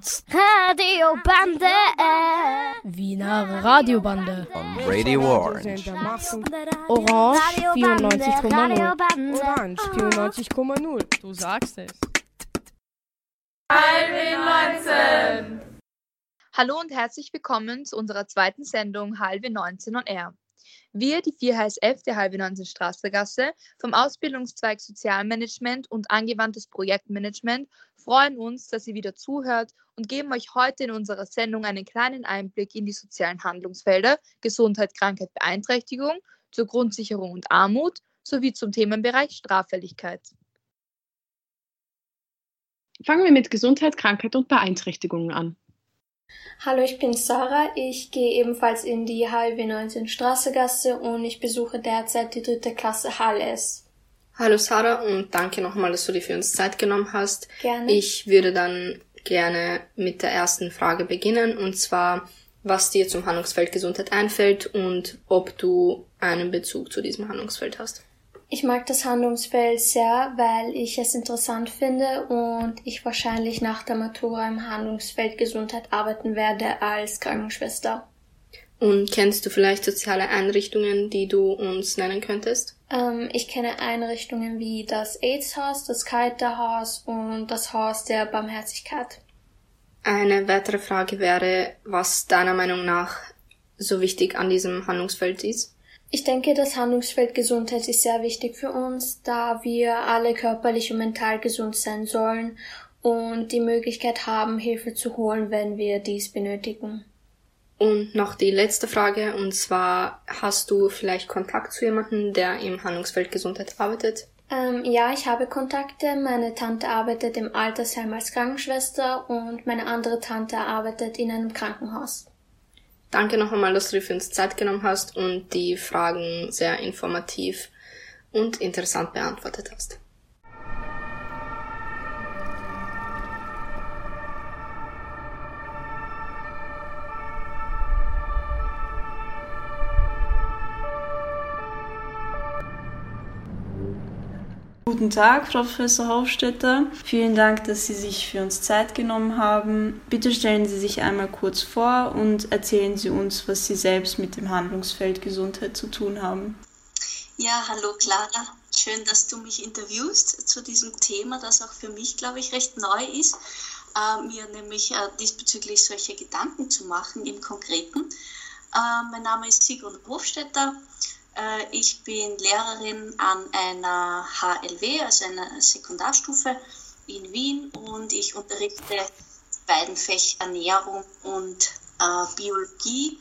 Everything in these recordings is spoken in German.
sind Radiobande. Wiener Radiobande. On Radio Orange. Orange 94,0. Orange 94,0. Du sagst es. Hallo und herzlich willkommen zu unserer zweiten Sendung Halbe 19 on Air. Wir, die 4HSF der Halbe 19 Straßengasse, vom Ausbildungszweig Sozialmanagement und angewandtes Projektmanagement, freuen uns, dass ihr wieder zuhört und geben euch heute in unserer Sendung einen kleinen Einblick in die sozialen Handlungsfelder Gesundheit, Krankheit, Beeinträchtigung, zur Grundsicherung und Armut sowie zum Themenbereich Straffälligkeit. Fangen wir mit Gesundheit, Krankheit und Beeinträchtigungen an. Hallo, ich bin Sarah. Ich gehe ebenfalls in die HLW 19 Straßegasse und ich besuche derzeit die dritte Klasse HLS. Hallo Sarah und danke nochmal, dass du dir für uns Zeit genommen hast. Gerne. Ich würde dann gerne mit der ersten Frage beginnen und zwar, was dir zum Handlungsfeld Gesundheit einfällt und ob du einen Bezug zu diesem Handlungsfeld hast. Ich mag das Handlungsfeld sehr, weil ich es interessant finde und ich wahrscheinlich nach der Matura im Handlungsfeld Gesundheit arbeiten werde als Krankenschwester. Und kennst du vielleicht soziale Einrichtungen, die du uns nennen könntest? Ähm, ich kenne Einrichtungen wie das AIDS-Haus, das Kiter-Haus und das Haus der Barmherzigkeit. Eine weitere Frage wäre, was deiner Meinung nach so wichtig an diesem Handlungsfeld ist? Ich denke, das Handlungsfeld Gesundheit ist sehr wichtig für uns, da wir alle körperlich und mental gesund sein sollen und die Möglichkeit haben, Hilfe zu holen, wenn wir dies benötigen. Und noch die letzte Frage, und zwar, hast du vielleicht Kontakt zu jemandem, der im Handlungsfeld Gesundheit arbeitet? Ähm, ja, ich habe Kontakte. Meine Tante arbeitet im Altersheim als Krankenschwester und meine andere Tante arbeitet in einem Krankenhaus. Danke noch einmal, dass du dir für uns Zeit genommen hast und die Fragen sehr informativ und interessant beantwortet hast. Guten Tag, Frau Professor Hofstetter. Vielen Dank, dass Sie sich für uns Zeit genommen haben. Bitte stellen Sie sich einmal kurz vor und erzählen Sie uns, was Sie selbst mit dem Handlungsfeld Gesundheit zu tun haben. Ja, hallo Clara. Schön, dass du mich interviewst zu diesem Thema, das auch für mich, glaube ich, recht neu ist, äh, mir nämlich äh, diesbezüglich solche Gedanken zu machen im Konkreten. Äh, mein Name ist Sigrun Hofstetter. Äh, ich bin Lehrerin an einer HLW, also einer Sekundarstufe in Wien und ich unterrichte beiden Fächer Ernährung und äh, Biologie,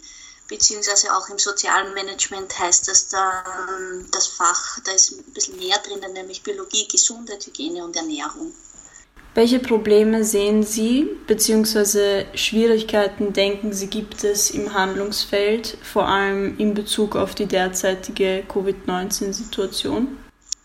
beziehungsweise auch im sozialen Management heißt das dann das Fach, da ist ein bisschen mehr drin, nämlich Biologie, Gesundheit, Hygiene und Ernährung. Welche Probleme sehen Sie bzw. Schwierigkeiten denken Sie gibt es im Handlungsfeld, vor allem in Bezug auf die derzeitige Covid-19-Situation?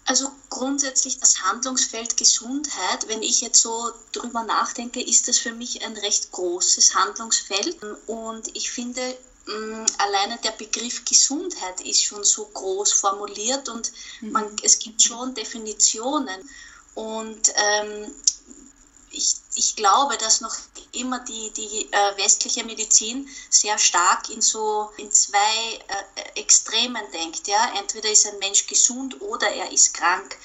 Also grundsätzlich das Handlungsfeld Gesundheit, wenn ich jetzt so drüber nachdenke, ist das für mich ein recht großes Handlungsfeld. Und ich finde, mm, alleine der Begriff Gesundheit ist schon so groß formuliert und man, es gibt schon Definitionen. Und ähm, ich, ich glaube, dass noch immer die, die äh, westliche Medizin sehr stark in so in zwei äh, Extremen denkt. Ja? Entweder ist ein Mensch gesund oder er ist krank.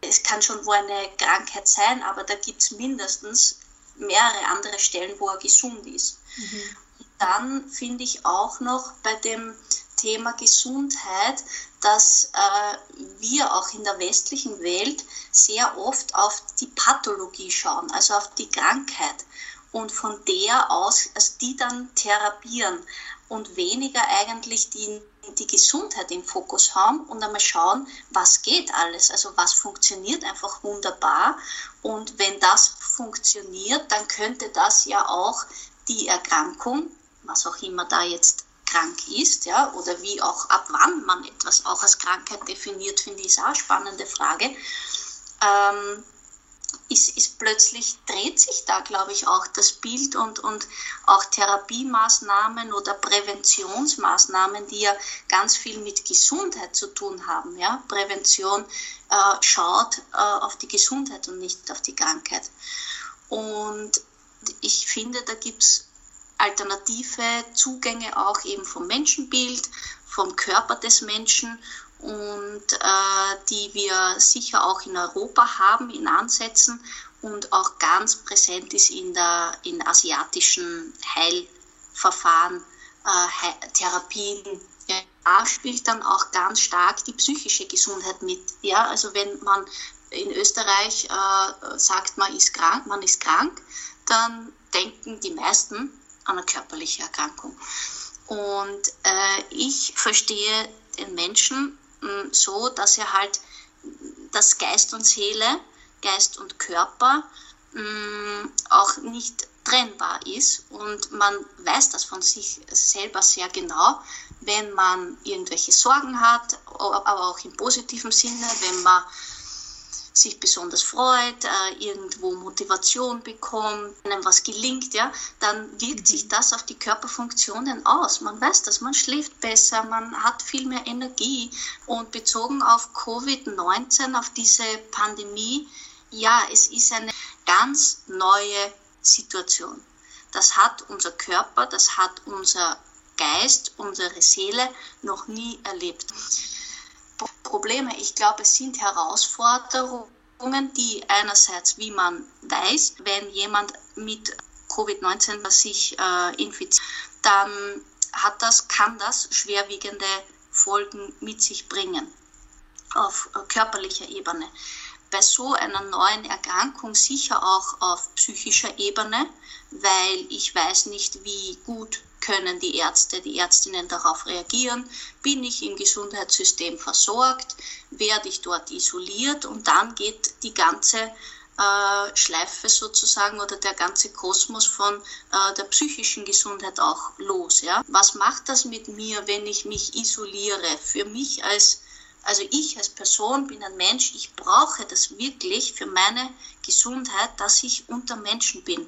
Es kann schon wohl eine Krankheit sein, aber da gibt es mindestens mehrere andere Stellen, wo er gesund ist. Mhm. Dann finde ich auch noch bei dem Thema Gesundheit, dass äh, wir auch in der westlichen Welt sehr oft auf die Pathologie schauen, also auf die Krankheit und von der aus, also die dann therapieren und weniger eigentlich die, die Gesundheit im Fokus haben und einmal schauen, was geht alles, also was funktioniert einfach wunderbar und wenn das funktioniert, dann könnte das ja auch die Erkrankung, was auch immer da jetzt krank ist, ja, oder wie auch ab wann man etwas auch als Krankheit definiert, finde ich ist auch eine spannende Frage. Ähm, ist, ist plötzlich dreht sich da, glaube ich, auch das Bild und, und auch Therapiemaßnahmen oder Präventionsmaßnahmen, die ja ganz viel mit Gesundheit zu tun haben. Ja? Prävention äh, schaut äh, auf die Gesundheit und nicht auf die Krankheit. Und Ich finde, da gibt es alternative Zugänge auch eben vom Menschenbild, vom Körper des Menschen und äh, die wir sicher auch in Europa haben in Ansätzen und auch ganz präsent ist in, der, in asiatischen Heilverfahren, äh, Therapien. Da spielt dann auch ganz stark die psychische Gesundheit mit. Ja, also wenn man in Österreich äh, sagt, man ist krank, man ist krank, dann denken die meisten an eine körperliche Erkrankung. Und äh, ich verstehe den Menschen mh, mm, so, dass er halt das Geist und Seele, Geist und Körper mh, mm, auch nicht trennbar ist und man weiß das von sich selber sehr genau, wenn man irgendwelche Sorgen hat, aber auch im positiven Sinne, wenn man sich besonders freut, äh, irgendwo Motivation bekommt, einem was gelingt, ja, dann wirkt mhm. sich das auf die Körperfunktionen aus. Man weiß das, man schläft besser, man hat viel mehr Energie und bezogen auf Covid-19, auf diese Pandemie, ja, es ist eine ganz neue Situation. Das hat unser Körper, das hat unser Geist, unsere Seele noch nie erlebt. Probleme. Ich glaube, es sind Herausforderungen, die einerseits, wie man weiß, wenn jemand mit Covid-19 sich äh, infiziert, dann hat das, kann das schwerwiegende Folgen mit sich bringen auf körperlicher Ebene. Bei so einer neuen Erkrankung sicher auch auf psychischer Ebene, weil ich weiß nicht, wie gut können die Ärzte, die Ärztinnen darauf reagieren? Bin ich im Gesundheitssystem versorgt? Werde ich dort isoliert? Und dann geht die ganze äh, Schleife sozusagen oder der ganze Kosmos von äh, der psychischen Gesundheit auch los. Ja? Was macht das mit mir, wenn ich mich isoliere? Für mich als also ich als Person bin ein Mensch, ich brauche das wirklich für meine Gesundheit, dass ich unter Menschen bin.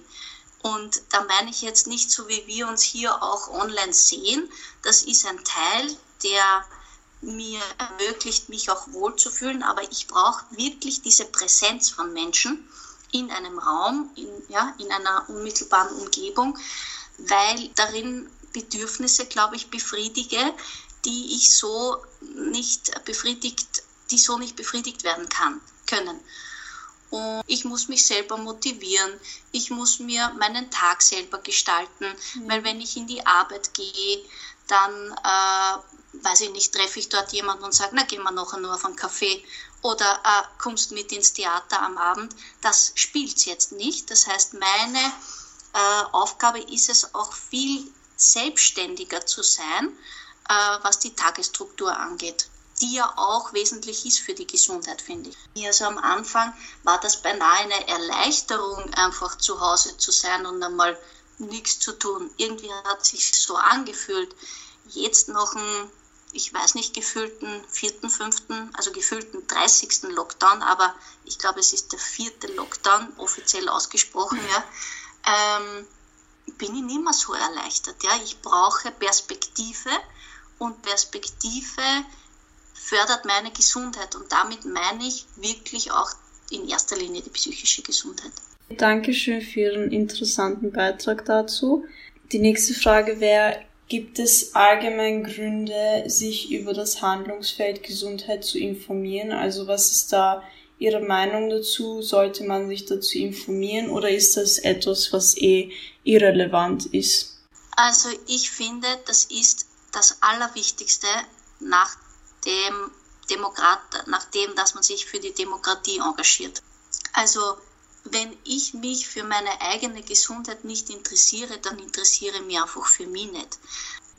Und da meine ich jetzt nicht so, wie wir uns hier auch online sehen. Das ist ein Teil, der mir ermöglicht, mich auch wohlzufühlen. Aber ich brauche wirklich diese Präsenz von Menschen in einem Raum, in, ja, in einer unmittelbaren Umgebung, weil darin Bedürfnisse, glaube ich, befriedige, die ich so nicht befriedigt, die so nicht befriedigt werden kann, können. Und ich muss mich selber motivieren. Ich muss mir meinen Tag selber gestalten. Mhm. Weil wenn ich in die Arbeit gehe, dann, äh, weiß ich nicht, treffe ich dort jemanden und sage, na, gehen wir nachher nur auf einen Kaffee oder äh, kommst mit ins Theater am Abend. Das spielt jetzt nicht. Das heißt, meine äh, Aufgabe ist es auch viel selbstständiger zu sein, äh, was die Tagesstruktur angeht die ja auch wesentlich ist für die Gesundheit, finde ich. Also am Anfang war das beinahe eine Erleichterung, einfach zu Hause zu sein und einmal nichts zu tun. Irgendwie hat sich so angefühlt. Jetzt noch ein, ich weiß nicht, gefühlten vierten, fünften, also gefühlten 30. Lockdown, aber ich glaube, es ist der vierte Lockdown, offiziell ausgesprochen, ja, ähm, bin ich nicht mehr so erleichtert. Ja. Ich brauche Perspektive und Perspektive fördert meine Gesundheit und damit meine ich wirklich auch in erster Linie die psychische Gesundheit. Dankeschön für Ihren interessanten Beitrag dazu. Die nächste Frage wäre, gibt es allgemein Gründe, sich über das Handlungsfeld Gesundheit zu informieren? Also was ist da Ihre Meinung dazu? Sollte man sich dazu informieren oder ist das etwas, was eh irrelevant ist? Also ich finde, das ist das Allerwichtigste nach dem Demokrat, nach dem, dass man sich für die Demokratie engagiert. Also wenn ich mich für meine eigene Gesundheit nicht interessiere, dann interessiere ich mich einfach für mich nicht.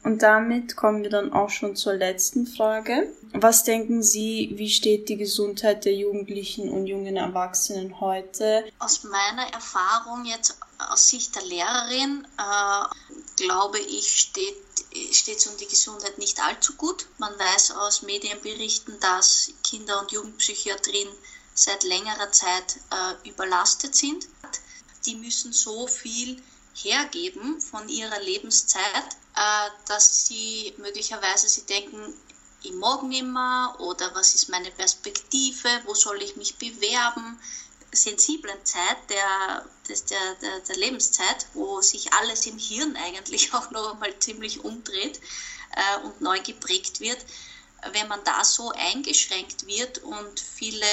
Und damit kommen wir dann auch schon zur letzten Frage. Was denken Sie, wie steht die Gesundheit der Jugendlichen und jungen Erwachsenen heute? Aus meiner Erfahrung jetzt aus Sicht der Lehrerin äh, glaube ich, steht es um die Gesundheit nicht allzu gut. Man weiß aus Medienberichten, dass Kinder- und Jugendpsychiatrien seit längerer Zeit äh, überlastet sind. Die müssen so viel hergeben von ihrer Lebenszeit, äh, dass sie möglicherweise sie denken, ich nicht mehr oder was ist meine Perspektive, wo soll ich mich bewerben, sensiblen Zeit der, der, der, der, Lebenszeit, wo sich alles im Hirn eigentlich auch noch einmal ziemlich umdreht äh, und neu geprägt wird, wenn man da so eingeschränkt wird und viele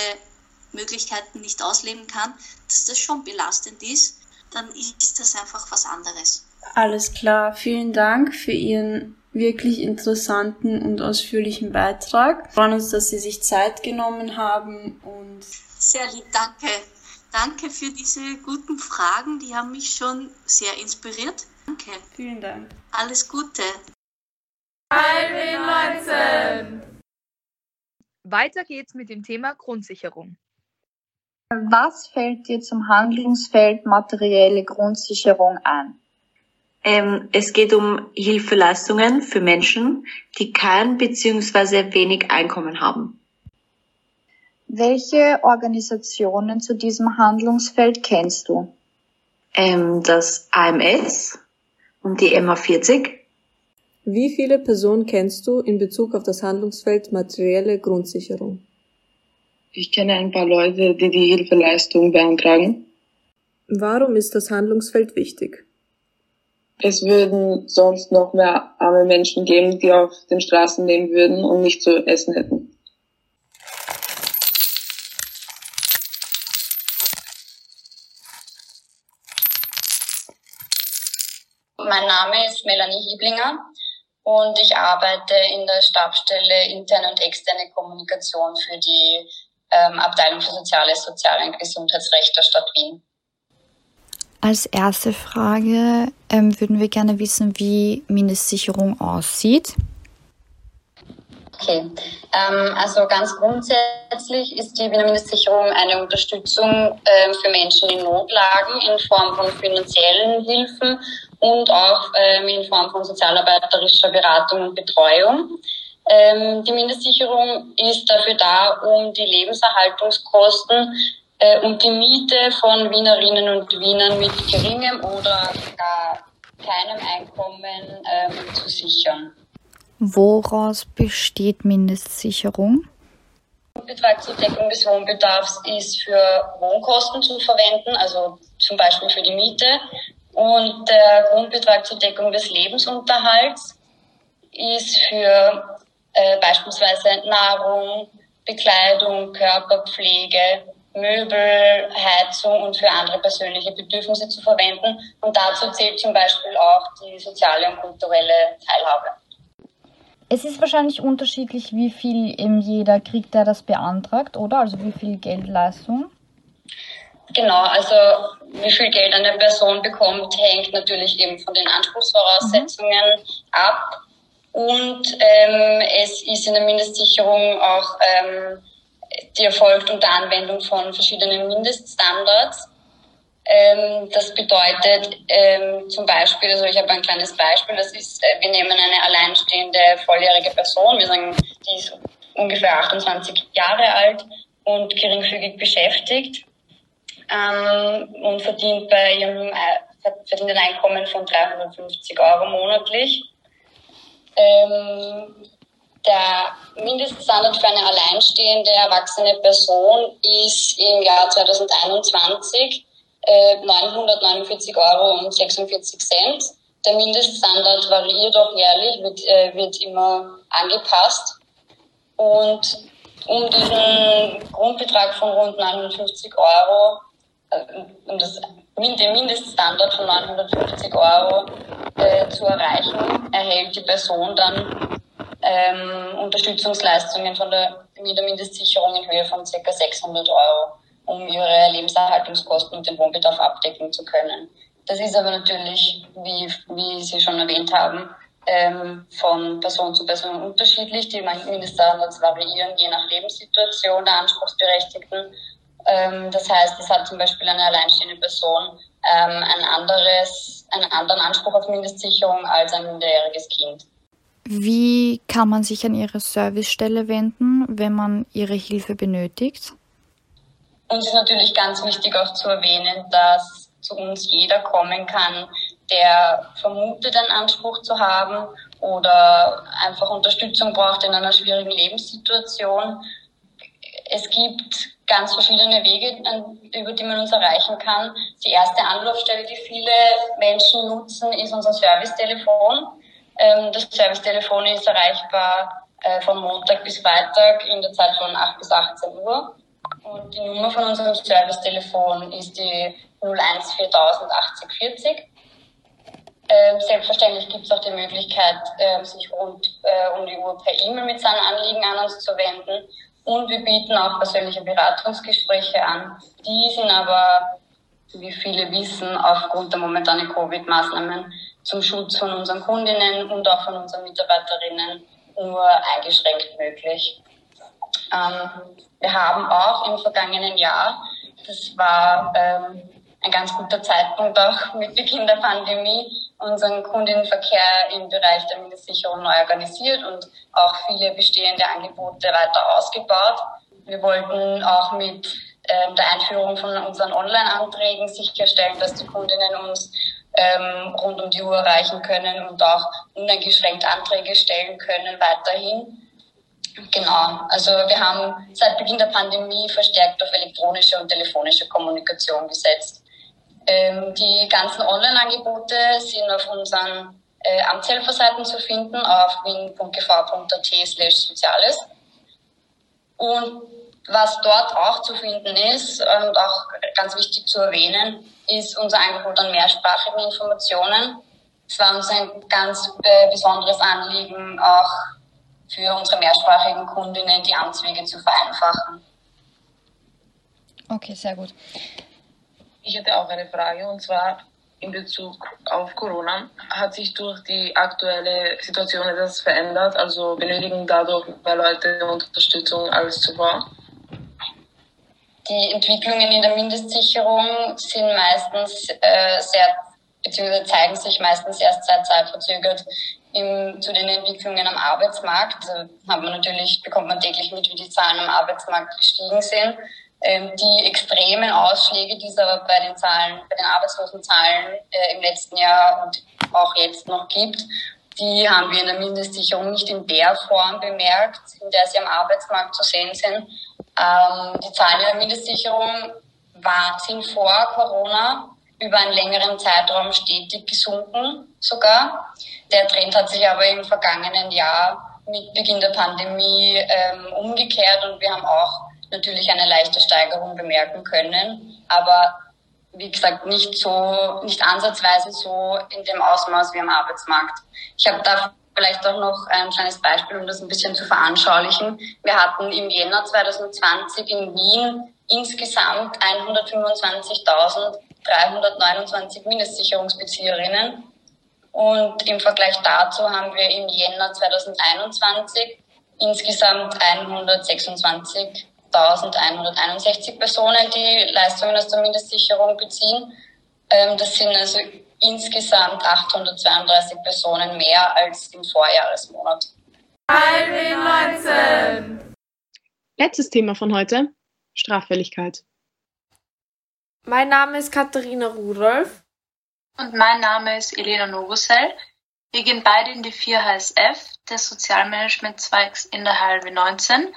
Möglichkeiten nicht ausleben kann, dass das schon belastend ist, dann ist das einfach was anderes. Alles klar, vielen Dank für Ihren wirklich interessanten und ausführlichen Beitrag. Wir freuen uns, dass Sie sich Zeit genommen haben und sehr lieb, danke. Danke für diese guten Fragen, die haben mich schon sehr inspiriert. Danke. Vielen Dank. Alles Gute. Halbe 19. Weiter geht's mit dem Thema Grundsicherung. Was fällt dir zum Handlungsfeld materielle Grundsicherung ein? Ähm, es geht um Hilfeleistungen für Menschen, die kein bzw. wenig Einkommen haben. Welche Organisationen zu diesem Handlungsfeld kennst du? Ähm, das AMS und die MA40. Wie viele Personen kennst du in Bezug auf das Handlungsfeld materielle Grundsicherung? Ich kenne ein paar Leute, die die Hilfeleistung beantragen. Warum ist das Handlungsfeld wichtig? Es würden sonst noch mehr arme Menschen geben, die auf den Straßen leben würden und nicht zu essen hätten. Mein Name ist Melanie Hieblinger und ich arbeite in der Stabstelle interne und externe Kommunikation für die ähm, Abteilung für Soziales, Sozial- und Gesundheitsrecht der Stadt Wien. Als erste Frage ähm, würden wir gerne wissen, wie Mindestsicherung aussieht. Okay, ähm, also ganz grundsätzlich ist die Wiener Mindestsicherung eine Unterstützung äh, für Menschen in Notlagen in Form von finanziellen Hilfen und auch ähm, in Form von sozialarbeiterischer Beratung und Betreuung. Ähm, die Mindestsicherung ist dafür da, um die Lebenserhaltungskosten äh, und die Miete von Wienerinnen und Wienern mit geringem oder gar keinem Einkommen ähm, zu sichern. Woraus besteht Mindestsicherung? Betrag zur Deckung des Wohnbedarfs ist für Wohnkosten zu verwenden, also zum Beispiel für die Miete. Und der Grundbetrag zur Deckung des Lebensunterhalts ist für äh, beispielsweise Nahrung, Bekleidung, Körperpflege, Möbel, Heizung und für andere persönliche Bedürfnisse zu verwenden. Und dazu zählt zum Beispiel auch die soziale und kulturelle Teilhabe. Es ist wahrscheinlich unterschiedlich, wie viel eben jeder kriegt, der das beantragt, oder? Also wie viel Geldleistung? Genau, also wie viel Geld eine Person bekommt, hängt natürlich eben von den Anspruchsvoraussetzungen mhm. ab. Und ähm, es ist in der Mindestsicherung auch, ähm, die erfolgt unter Anwendung von verschiedenen Mindeststandards. Ähm, das bedeutet ähm, zum Beispiel, also ich habe ein kleines Beispiel, das ist, äh, wir nehmen eine alleinstehende volljährige Person, wir sagen, die ist ungefähr 28 Jahre alt und geringfügig beschäftigt ähm, und verdient bei ihrem äh, verdient ein Einkommen von 350 Euro monatlich. Ähm, der Mindeststandard für eine alleinstehende erwachsene Person ist im Jahr 2021 äh, 949 Euro und 46 Cent. Der Mindeststandard variiert auch jährlich, wird, äh, wird immer angepasst. Und um diesen Grundbetrag von rund 950 Euro, um das, den Mindeststandard von 950 Euro äh, zu erreichen, erhält die Person dann ähm, Unterstützungsleistungen von der Wiener Mindestsicherung in Höhe von ca. 600 Euro um ihre Lebenserhaltungskosten und den Wohnbedarf abdecken zu können. Das ist aber natürlich, wie, wie Sie schon erwähnt haben, ähm, von Person zu Person unterschiedlich. Die Mindeststandards variieren je nach Lebenssituation der Anspruchsberechtigten. Ähm, das heißt, es hat zum Beispiel eine alleinstehende Person ähm, ein anderes, einen anderen Anspruch auf Mindestsicherung als ein minderjähriges Kind. Wie kann man sich an Ihre Servicestelle wenden, wenn man Ihre Hilfe benötigt? Uns ist natürlich ganz wichtig auch zu erwähnen, dass zu uns jeder kommen kann, der vermutet, einen Anspruch zu haben oder einfach Unterstützung braucht in einer schwierigen Lebenssituation. Es gibt ganz verschiedene Wege, über die man uns erreichen kann. Die erste Anlaufstelle, die viele Menschen nutzen, ist unser Servicetelefon. Ähm, das Servicetelefon ist erreichbar äh, von Montag bis Freitag in der Zeit von 8 bis 18 Uhr. Und die Nummer von unserem Servicetelefon ist die 01 4000 80 40. Ähm, selbstverständlich gibt es auch die Möglichkeit, äh, sich rund äh, um die Uhr per E-Mail mit seinen Anliegen an uns zu wenden. Und wir bieten auch persönliche Beratungsgespräche an. Die sind aber, wie viele wissen, aufgrund der momentanen Covid-Maßnahmen zum Schutz von unseren Kundinnen und auch von unseren Mitarbeiterinnen nur eingeschränkt möglich. Ähm, wir haben auch im vergangenen Jahr, das war ähm, ein ganz guter Zeitpunkt auch mit Beginn der Pandemie, unseren Kundenverkehr im Bereich der Mindestsicherung neu organisiert und auch viele bestehende Angebote weiter ausgebaut. Wir wollten auch mit ähm, der Einführung von unseren Online-Anträgen sicherstellen, dass die Kundinnen uns ähm, rund um die Uhr erreichen können und auch uneingeschränkt Anträge stellen können weiterhin. Genau, also wir haben seit Beginn der Pandemie verstärkt auf elektronische und telefonische Kommunikation gesetzt. Ähm, die ganzen Online-Angebote sind auf unseren äh, Amtshelferseiten zu finden, auf wien.gv.at slash soziales. Und was dort auch zu finden ist und auch ganz wichtig zu erwähnen, ist unser Angebot an mehrsprachigen Informationen. Es war uns ein ganz äh, besonderes Anliegen, auch für unsere mehrsprachigen Kundinnen die Amtswege zu vereinfachen. Okay, sehr gut. Ich hätte auch eine Frage und zwar in Bezug auf Corona. Hat sich durch die aktuelle Situation etwas verändert? Also benötigen dadurch mehr Leute Unterstützung als zuvor? Die Entwicklungen in der Mindestsicherung sind meistens äh, sehr, beziehungsweise zeigen sich meistens erst seit zeitverzögert im, zu den Entwicklungen am Arbeitsmarkt. Da hat man natürlich, bekommt man täglich mit, wie die Zahlen am Arbeitsmarkt gestiegen sind. Ähm, die extremen Ausschläge, die es aber bei den Zahlen, bei den Arbeitslosenzahlen äh, im letzten Jahr und auch jetzt noch gibt, die haben wir in der Mindestsicherung nicht in der Form bemerkt, in der sie am Arbeitsmarkt zu sehen sind. Ähm, die Zahlen in der Mindestsicherung war, sind vor Corona über einen längeren Zeitraum stetig gesunken sogar. Der Trend hat sich aber im vergangenen Jahr mit Beginn der Pandemie ähm, umgekehrt und wir haben auch natürlich eine leichte Steigerung bemerken können, aber wie gesagt nicht so, nicht ansatzweise so in dem Ausmaß wie am Arbeitsmarkt. Ich habe da vielleicht auch noch ein kleines Beispiel, um das ein bisschen zu veranschaulichen. Wir hatten im Jänner 2020 in Wien insgesamt 125.329 Mindestsicherungsbezieherinnen. Und im Vergleich dazu haben wir im Jänner 2021 insgesamt 126 1161 Personen, die Leistungen aus der Mindestsicherung beziehen. Ähm, das sind also insgesamt 832 Personen mehr als im Vorjahresmonat. Halbe 19! Letztes Thema von heute: Straffälligkeit. Mein Name ist Katharina Rudolph. Und mein Name ist Elena Novosel. Wir gehen beide in die 4 HSF, des Sozialmanagement-Zweigs in der HLW 19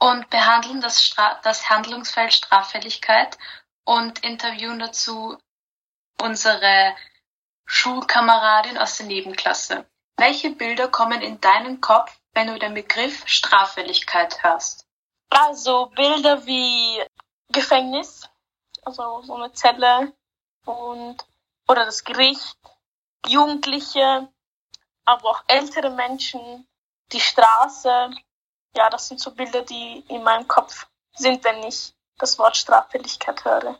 und behandeln das, Stra das Handlungsfeld Straffälligkeit und interviewen dazu unsere Schulkameradin aus der Nebenklasse. Welche Bilder kommen in deinen Kopf, wenn du den Begriff Straffälligkeit hörst? Also Bilder wie Gefängnis, also so eine Zelle und oder das Gericht, Jugendliche, aber auch ältere Menschen, die Straße, ja, das sind so Bilder, die in meinem Kopf sind, wenn ich das Wort Straffälligkeit höre.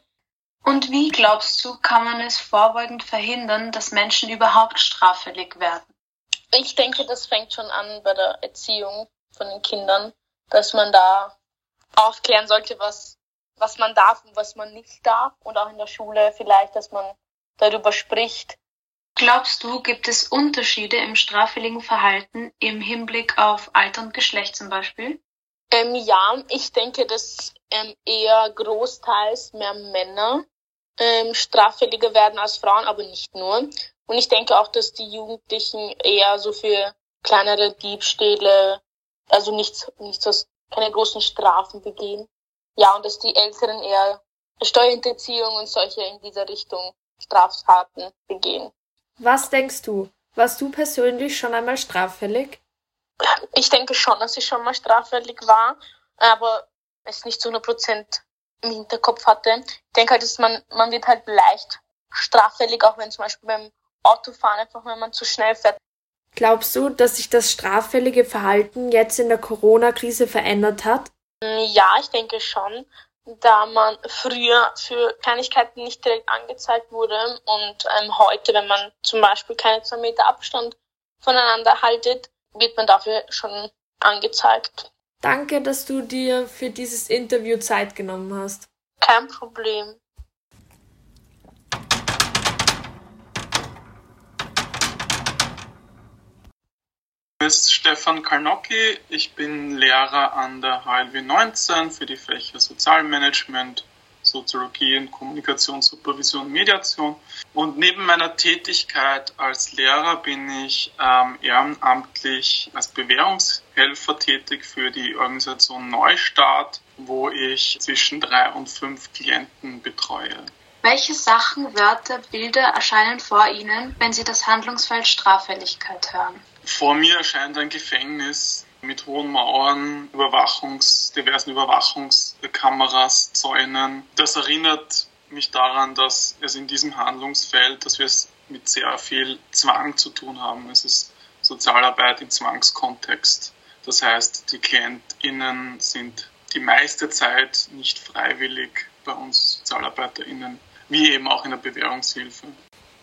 Und wie glaubst du, kann man es vorbeugend verhindern, dass Menschen überhaupt straffällig werden? Ich denke, das fängt schon an bei der Erziehung von den Kindern, dass man da aufklären sollte, was, was man darf und was man nicht darf. Und auch in der Schule vielleicht, dass man darüber spricht, Glaubst du, gibt es Unterschiede im straffälligen Verhalten im Hinblick auf Alter und Geschlecht zum Beispiel? Ähm, ja, ich denke, dass ähm, eher großteils mehr Männer ähm, straffälliger werden als Frauen, aber nicht nur. Und ich denke auch, dass die Jugendlichen eher so für kleinere Diebstähle, also nichts, nichts, keine großen Strafen begehen. ja, und dass die Älteren eher Steuerhinterziehung und solche in dieser Richtung Straftaten begehen. Was denkst du? Warst du persönlich schon einmal straffällig? Ich denke schon, dass ich schon mal straffällig war, aber es nicht zu 100 Prozent im Hinterkopf hatte. Ich denke halt, dass man, man wird halt leicht straffällig, auch wenn zum Beispiel beim Autofahren einfach, wenn man zu schnell fährt. Glaubst du, dass sich das straffällige Verhalten jetzt in der Corona-Krise verändert hat? Ja, ich denke schon, da man früher für Kleinigkeiten nicht direkt angezeigt wurde und ähm, heute, wenn man zum Beispiel keine zwei Meter Abstand voneinander haltet, wird man dafür schon angezeigt. Danke, dass du dir für dieses Interview Zeit genommen hast. Kein Problem. ist Stefan Kalnocki. Ich bin Lehrer an der HLW 19 für die Fächer Sozialmanagement, Soziologie und Kommunikation, Supervision, Mediation. Und neben meiner Tätigkeit als Lehrer bin ich ähm, ehrenamtlich als Bewährungshelfer tätig für die Organisation Neustart, wo ich zwischen drei und fünf Klienten betreue. Welche Sachen, Wörter, Bilder erscheinen vor Ihnen, wenn Sie das Handlungsfeld Straffälligkeit hören? Vor mir erscheint ein Gefängnis mit hohen Mauern, Überwachungs, diversen Überwachungskameras, Zäunen. Das erinnert mich daran, dass es in diesem Handlungsfeld, dass wir es mit sehr viel Zwang zu tun haben. Es ist Sozialarbeit im Zwangskontext. Das heißt, die KlientInnen sind die meiste Zeit nicht freiwillig bei uns SozialarbeiterInnen, wie eben auch in der Bewährungshilfe.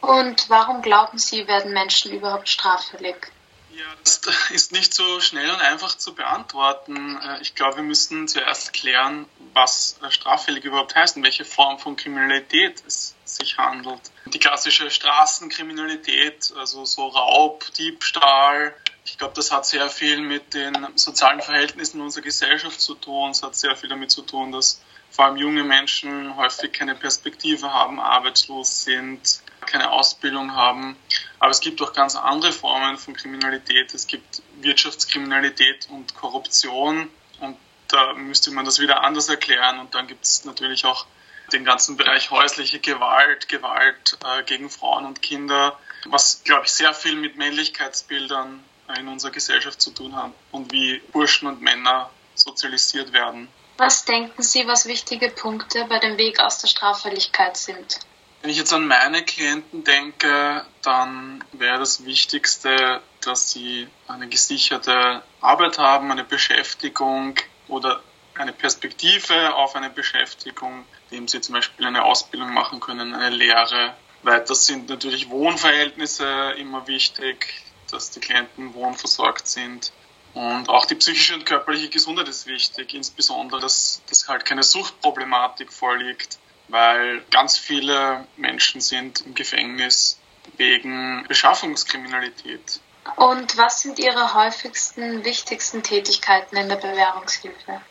Und warum glauben Sie, werden Menschen überhaupt straffällig? Ja, das ist nicht so schnell und einfach zu beantworten. Äh, ich glaube, wir müssen zuerst klären, was straffällig überhaupt heißt und welche Form von Kriminalität es sich handelt. Die klassische Straßenkriminalität, also so Raub, Diebstahl, ich glaube, das hat sehr viel mit den sozialen Verhältnissen unserer Gesellschaft zu tun. Es hat sehr viel damit zu tun, dass vor allem junge Menschen häufig keine Perspektive haben, arbeitslos sind, keine Ausbildung haben. Aber es gibt auch ganz andere Formen von Kriminalität. Es gibt Wirtschaftskriminalität und Korruption. Und da müsste man das wieder anders erklären. Und dann gibt es natürlich auch den ganzen Bereich häusliche Gewalt, Gewalt äh, gegen Frauen und Kinder, was, glaube ich, sehr viel mit Männlichkeitsbildern in unserer Gesellschaft zu tun hat und wie Burschen und Männer sozialisiert werden. Was denken Sie, was wichtige Punkte bei dem Weg aus der Straffälligkeit sind? Wenn ich jetzt an meine Klienten denke, dann wäre das Wichtigste, dass sie eine gesicherte Arbeit haben, eine Beschäftigung oder eine Perspektive auf eine Beschäftigung, indem sie zum Beispiel eine Ausbildung machen können, eine Lehre. Weiter sind natürlich Wohnverhältnisse immer wichtig, dass die Klienten wohnversorgt sind. Und auch die psychische und körperliche Gesundheit ist wichtig, insbesondere, dass, dass halt keine Suchtproblematik vorliegt weil ganz viele Menschen sind im Gefängnis wegen Beschaffungskriminalität. Und was sind Ihre häufigsten, wichtigsten Tätigkeiten in der Bewährungshilfe?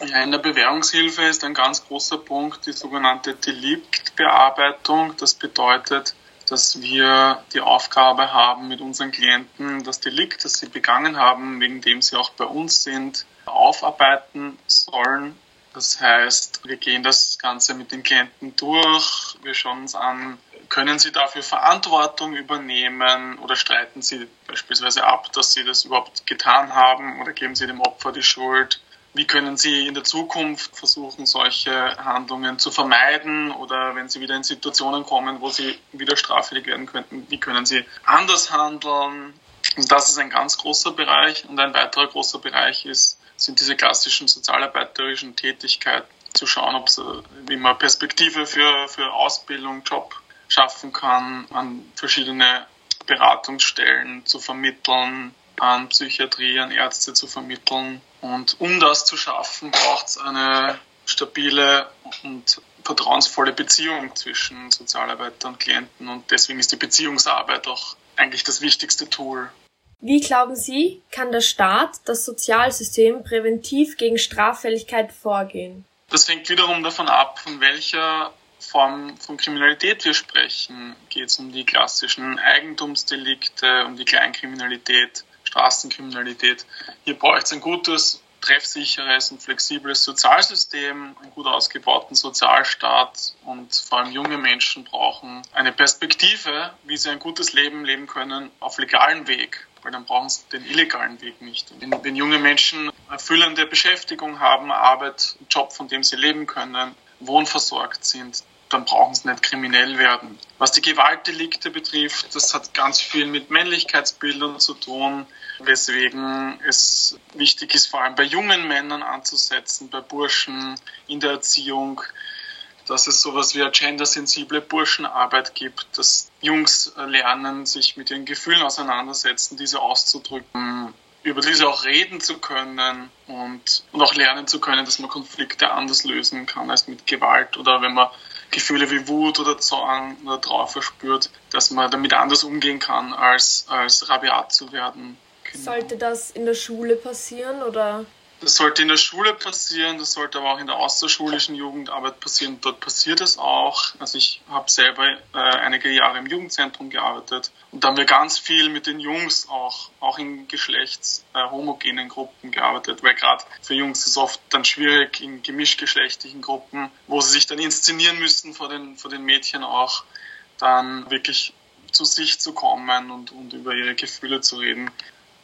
Ja, in der Bewährungshilfe ist ein ganz großer Punkt die sogenannte Deliktbearbeitung. Das bedeutet, dass wir die Aufgabe haben, mit unseren Klienten das Delikt, das sie begangen haben, wegen dem sie auch bei uns sind, aufarbeiten sollen das heißt, wir gehen das Ganze mit den Klienten durch, wir schauen uns an, können sie dafür Verantwortung übernehmen oder streiten sie beispielsweise ab, dass sie das überhaupt getan haben oder geben sie dem Opfer die Schuld. Wie können Sie in der Zukunft versuchen, solche Handlungen zu vermeiden oder wenn Sie wieder in Situationen kommen, wo Sie wieder straffällig werden könnten, wie können Sie anders handeln? Und das ist ein ganz großer Bereich. Und ein weiterer großer Bereich ist sind diese klassischen sozialarbeiterischen Tätigkeiten zu schauen, ob so, wie man Perspektive für, für Ausbildung, Job schaffen kann, an verschiedene Beratungsstellen zu vermitteln, an Psychiatrie, an Ärzte zu vermitteln. Und um das zu schaffen, braucht es eine stabile und vertrauensvolle Beziehung zwischen Sozialarbeiter und Klienten. Und deswegen ist die Beziehungsarbeit auch eigentlich das wichtigste Tool. Wie glauben Sie, kann der Staat, das Sozialsystem präventiv gegen Straffälligkeit vorgehen? Das hängt wiederum davon ab, von welcher Form von Kriminalität wir sprechen. Geht es um die klassischen Eigentumsdelikte, um die Kleinkriminalität, Straßenkriminalität. Hier braucht es ein gutes treffsicheres und flexibles Sozialsystem, einen gut ausgebauten Sozialstaat und vor allem junge Menschen brauchen eine Perspektive, wie sie ein gutes Leben leben können auf legalem Weg weil dann brauchen sie den illegalen Weg nicht. Wenn, wenn junge Menschen erfüllende Beschäftigung haben, Arbeit, einen Job, von dem sie leben können, wohnversorgt sind, dann brauchen sie nicht kriminell werden. Was die Gewaltdelikte betrifft, das hat ganz viel mit Männlichkeitsbildern zu tun, weswegen es wichtig ist, vor allem bei jungen Männern anzusetzen, bei Burschen in der Erziehung, dass es sowas wie eine gendersensible Burschenarbeit gibt, dass Jungs lernen, sich mit ihren Gefühlen auseinandersetzen, diese auszudrücken, über diese auch reden zu können und, und auch lernen zu können, dass man Konflikte anders lösen kann als mit Gewalt oder wenn man Gefühle wie Wut oder Zorn oder Trauer verspürt, dass man damit anders umgehen kann, als, als rabiat zu werden. Genau. Sollte das in der Schule passieren oder? Das sollte in der Schule passieren, das sollte aber auch in der außerschulischen Jugendarbeit passieren. Dort passiert es auch. Also ich habe selber äh, einige Jahre im Jugendzentrum gearbeitet und da haben wir ganz viel mit den Jungs auch, auch in geschlechtshomogenen äh, Gruppen gearbeitet, weil gerade für Jungs ist es oft dann schwierig in gemischgeschlechtlichen Gruppen, wo sie sich dann inszenieren müssen vor den, vor den Mädchen auch, dann wirklich zu sich zu kommen und, und über ihre Gefühle zu reden.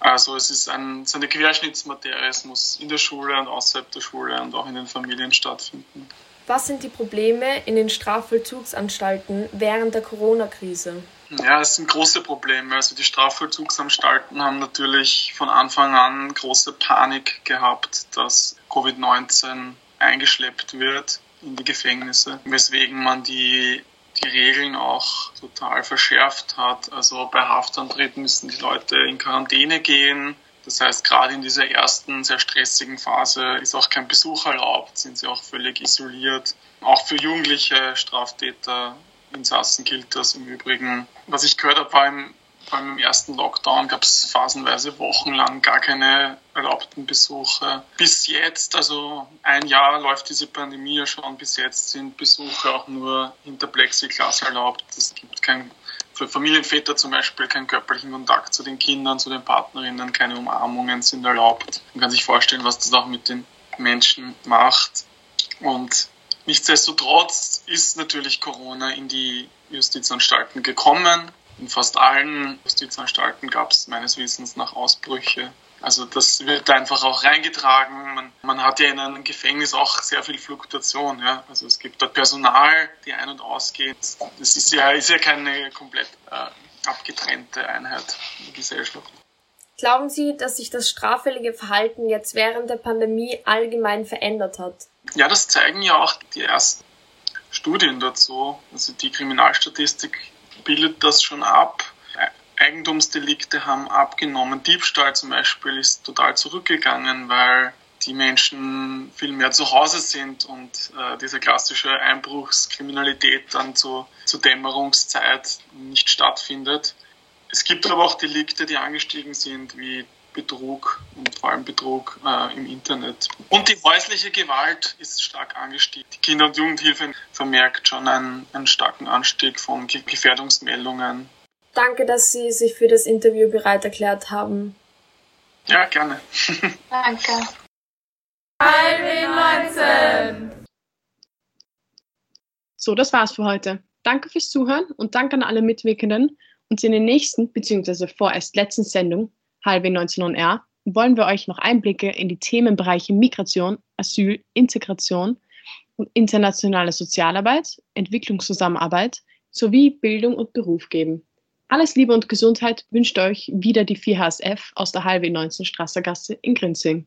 Also es ist ein, es ist eine Querschnittsmaterie, es muss in der Schule und außerhalb der Schule und auch in den Familien stattfinden. Was sind die Probleme in den Strafvollzugsanstalten während der Corona-Krise? Ja, es sind große Probleme. Also die Strafvollzugsanstalten haben natürlich von Anfang an große Panik gehabt, dass Covid-19 eingeschleppt wird in die Gefängnisse, weswegen man die die Regeln auch total verschärft hat. Also bei Haftantritt müssen die Leute in Quarantäne gehen. Das heißt, gerade in dieser ersten sehr stressigen Phase ist auch kein Besuch erlaubt, sind sie auch völlig isoliert. Auch für jugendliche Straftäter, Insassen gilt das im Übrigen. Was ich gehört habe, war im vor allem im ersten Lockdown gab es phasenweise wochenlang gar keine erlaubten Besuche. Bis jetzt, also ein Jahr läuft diese Pandemie ja schon, bis jetzt sind Besuche auch nur hinter Plexiglas erlaubt. Es gibt kein, für Familienväter zum Beispiel keinen körperlichen Kontakt zu den Kindern, zu den Partnerinnen, keine Umarmungen sind erlaubt. Man kann sich vorstellen, was das auch mit den Menschen macht. Und nichtsdestotrotz ist natürlich Corona in die Justizanstalten gekommen. In fast allen Justizanstalten gab es meines Wissens nach Ausbrüche. Also das wird einfach auch reingetragen. Man, man, hat ja in einem Gefängnis auch sehr viel Fluktuation. Ja? Also es gibt dort Personal, die ein- und ausgeht. Das ist ja, ist ja keine komplett äh, abgetrennte Einheit in der Gesellschaft. Glauben Sie, dass sich das straffällige Verhalten jetzt während der Pandemie allgemein verändert hat? Ja, das zeigen ja auch die ersten Studien dazu. Also die Kriminalstatistik bildet das schon ab. Eigentumsdelikte haben abgenommen. Diebstahl zum Beispiel ist total zurückgegangen, weil die Menschen viel mehr zu Hause sind und äh, diese klassische Einbruchskriminalität dann zu, zur Dämmerungszeit nicht stattfindet. Es gibt aber auch Delikte, die angestiegen sind, wie Betrug und vor allem Betrug äh, im Internet. Und die häusliche Gewalt ist stark angestiegen. Die Kinder- und Jugendhilfe vermerkt schon einen, einen starken Anstieg von Gefährdungsmeldungen. Danke, dass Sie sich für das Interview bereit erklärt haben. Ja, gerne. Danke. Halbe 19! So, das war's für heute. Danke fürs Zuhören und danke an alle Mitwirkenden. Und in der nächsten, beziehungsweise vorerst letzten Sendung HLW 19 on Air wollen wir euch noch Einblicke in die Themenbereiche Migration, Asyl, Integration und internationale Sozialarbeit, Entwicklungszusammenarbeit sowie Bildung und Beruf geben. Alles Liebe und Gesundheit wünscht euch wieder die 4HSF aus der HLW 19 Strassergasse in Grinzing.